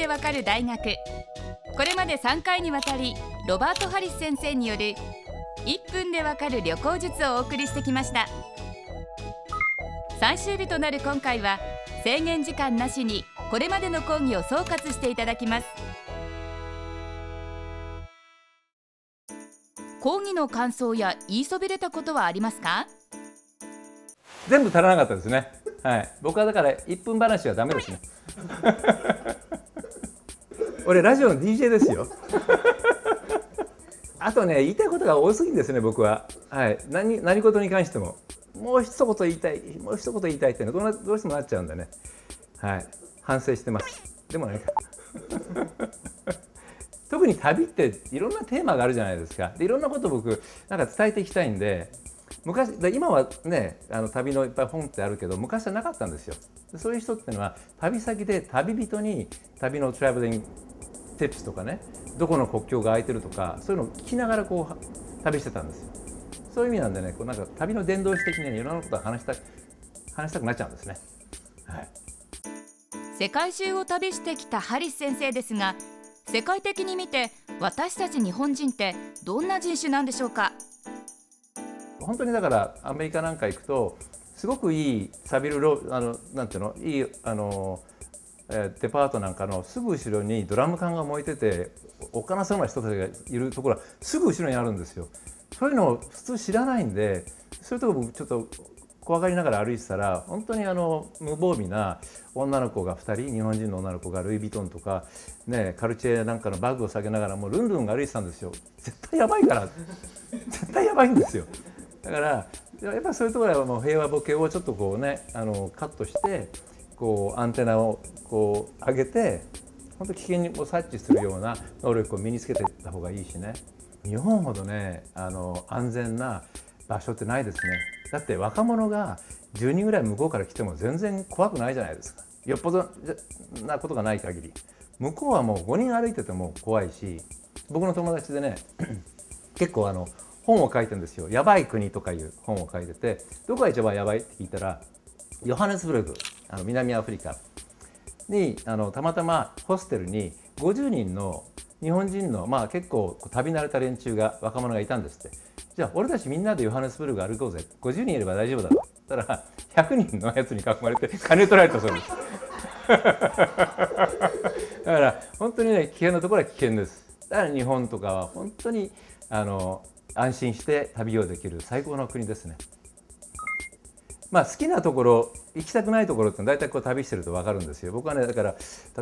でわかる大学これまで3回にわたりロバート・ハリス先生による1分でわかる旅行術をお送りしてきました最終日となる今回は制限時間なしにこれまでの講義を総括していただきます講義の感想や言いそびれたことはありますか？全部足らなかったですね。はい。僕はだから1分話はダメですね。俺ラジオの DJ ですよ。あとね言いたいことが多すぎんですね僕は。はい。何何事に関してももう一言言いたいもう一言言いたいっていうのどどうしてもなっちゃうんでね。はい。反省してます。でもね。特に旅っていろんなテーマがあるじゃないですかでいろんなこと僕なんか伝えていきたいんで昔今はねあの旅のいっぱい本ってあるけど昔はなかったんですよそういう人っていうのは旅先で旅人に旅の traveling tips とかねどこの国境が空いてるとかそういうのを聞きながらこう旅してたんですよ。そういう意味なんでねこうなんか旅の伝道師的に、ね、いろんなことを話した話したくなっちゃうんですね、はい、世界中を旅してきたハリス先生ですが世界的に見て私たち日本人ってどんな人種なんでしょうか？本当にだからアメリカなんか行くとすごくいいサビルロあのなんていうの？いいあのデパートなんかのすぐ後ろにドラム缶が燃えてておっかなそうな人たちがいるところはすぐ後ろにあるんですよ。そういうのを普通知らないんでそういうとこ僕ちょっと怖がりながら歩いてたら本当にあの無防備な女の子が2人日本人の女の子がルイ・ヴィトンとか、ね、カルチェなんかのバッグを下げながらもうルンルンが歩いてたんですよ。絶対やばいから。絶対やばいんですよ。だからやっぱそういうところはもう平和ボケをちょっとこうねあのカットしてこうアンテナをこう上げて本当危険を察知するような能力を身につけていった方がいいしね。日本ほどねあの安全な場所ってないですね。だって若者が10人ぐらい向こうから来ても全然怖くないじゃないですか。よっぽどなことがない限り。向こうはもう5人歩いてても怖いし僕の友達でね 結構あの本を書いてるんですよ「やばい国」とかいう本を書いててどこが一番やばいって聞いたらヨハネスブルグあの南アフリカ。にあのたまたまホステルに50人の日本人の、まあ、結構旅慣れた連中が若者がいたんですって。じゃあ俺たちみんなでヨハネスブルグ歩こうぜ。50人いれば大丈夫だろたら100人のやつに囲まれて金取られたそうです。だから本当にね危険なところは危険です。だから日本とかは本当にあの安心して旅をできる最高の国ですね。まあ、好きなところ行きたくないところって大体こう旅してると分かるんですよ。僕はねだから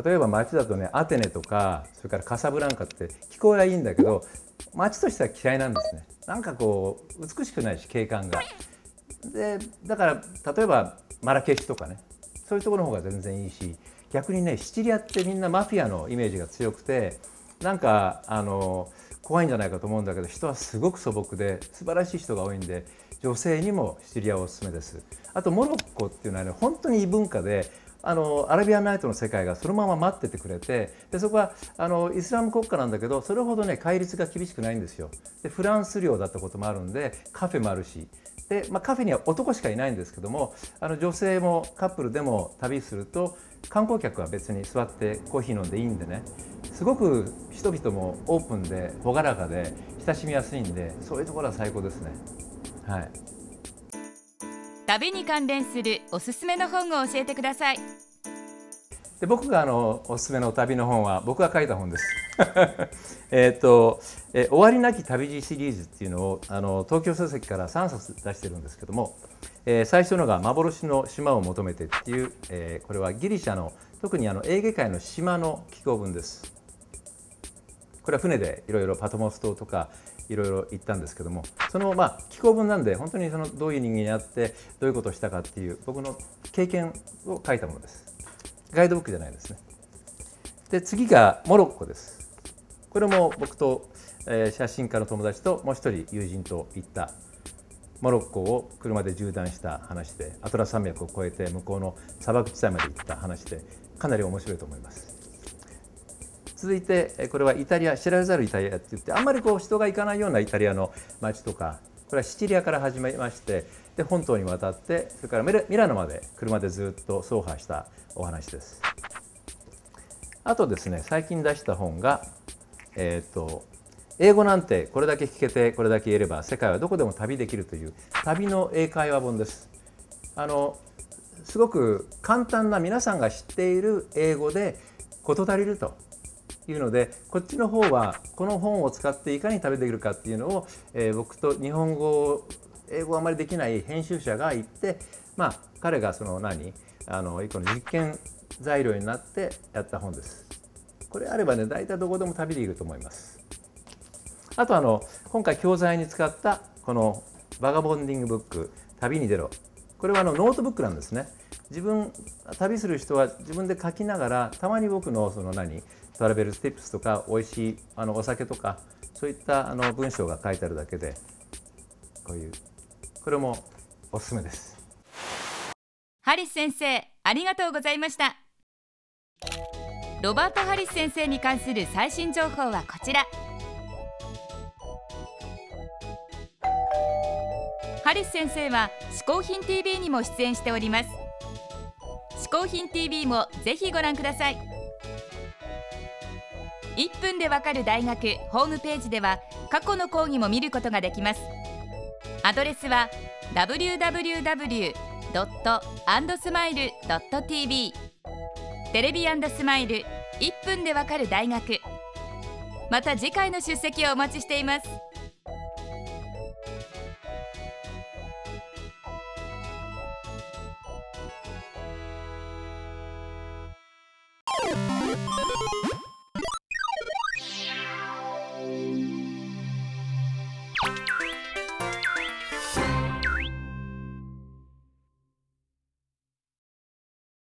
例えば街だとねアテネとかそれからカサブランカって聞こえはいいんだけど街としては嫌いなんですね。なんかこう美しくないし景観が。でだから例えばマラケシュとかねそういうところの方が全然いいし逆にねシチリアってみんなマフィアのイメージが強くてなんかあの怖いんじゃないかと思うんだけど人はすごく素朴で素晴らしい人が多いんで女性にもシチリアはおすすめです。あとモロッコっていうのはね本当に異文化であのアラビアンナイトの世界がそのまま待っててくれてでそこはあのイスラム国家なんだけどそれほどね戒律が厳しくないんですよ。でフランス領だったこともあるんでカフェもあるし。で、まあ、カフェには男しかいないんですけどもあの女性もカップルでも旅すると観光客は別に座ってコーヒー飲んでいいんでね。すごく人々もオープンで朗らかで親しみやすいんでそういうところは最高ですね。はい、旅に関連するおすすめの本を教えてください。で僕があのおすすめの旅の本は僕が書いた本です。えっと「え終わりなき旅路」シリーズっていうのをあの東京書籍から3冊出してるんですけども、えー、最初のが「幻の島を求めて」っていう、えー、これはギリシャの特にあのエーゲ海の島の寄港文です。これは船でいろいろパトモス島とかいろいろ行ったんですけどもそのまあ寄稿文なんで本当にそのどういう人間にあってどういうことをしたかっていう僕の経験を書いたものです。ガイドブックじゃないですね。で次がモロッコです。これも僕と、えー、写真家の友達ともう一人友人と行ったモロッコを車で縦断した話でアトラ山脈を越えて向こうの砂漠地帯まで行った話でかなり面白いと思います。続いてこれはイタリア知られざるイタリアって言ってあんまりこう人が行かないようなイタリアの街とかこれはシチリアから始まりましてで本島に渡ってそれからミラノまで車でずっと走破したお話です。あとですね最近出した本がえっ、と英語なんてこれだけ聞けてこれだけ言えれば世界はどこでも旅できるという旅の英会話本です。あのすごく簡単な皆さんが知っている英語で事足りると。いうのでこっちの方はこの本を使っていかに旅できるかっていうのを、えー、僕と日本語英語あまりできない編集者が言ってまあ彼がその何あの一個の実験材料になってやった本です。これあればね大体どこでも旅できると思います。あとあの今回教材に使ったこの Vagabonding Book 旅に出ろこれはあのノートブックなんですね。自分旅する人は自分で書きながらたまに僕のその何トラベルステップスとか美味しいあのお酒とかそういったあの文章が書いてあるだけでこういうこれもおすすめです。ハリス先生ありがとうございました。ロバート・ハリス先生に関する最新情報はこちら。ハリス先生は「嗜好品 TV」にも出演しております。嗜好品 TV もぜひご覧ください。1分でわかる大学ホームページでは過去の講義も見ることができます。アドレスは www.andsmile.tv テレビスマイル1分でわかる大学。また次回の出席をお待ちしています。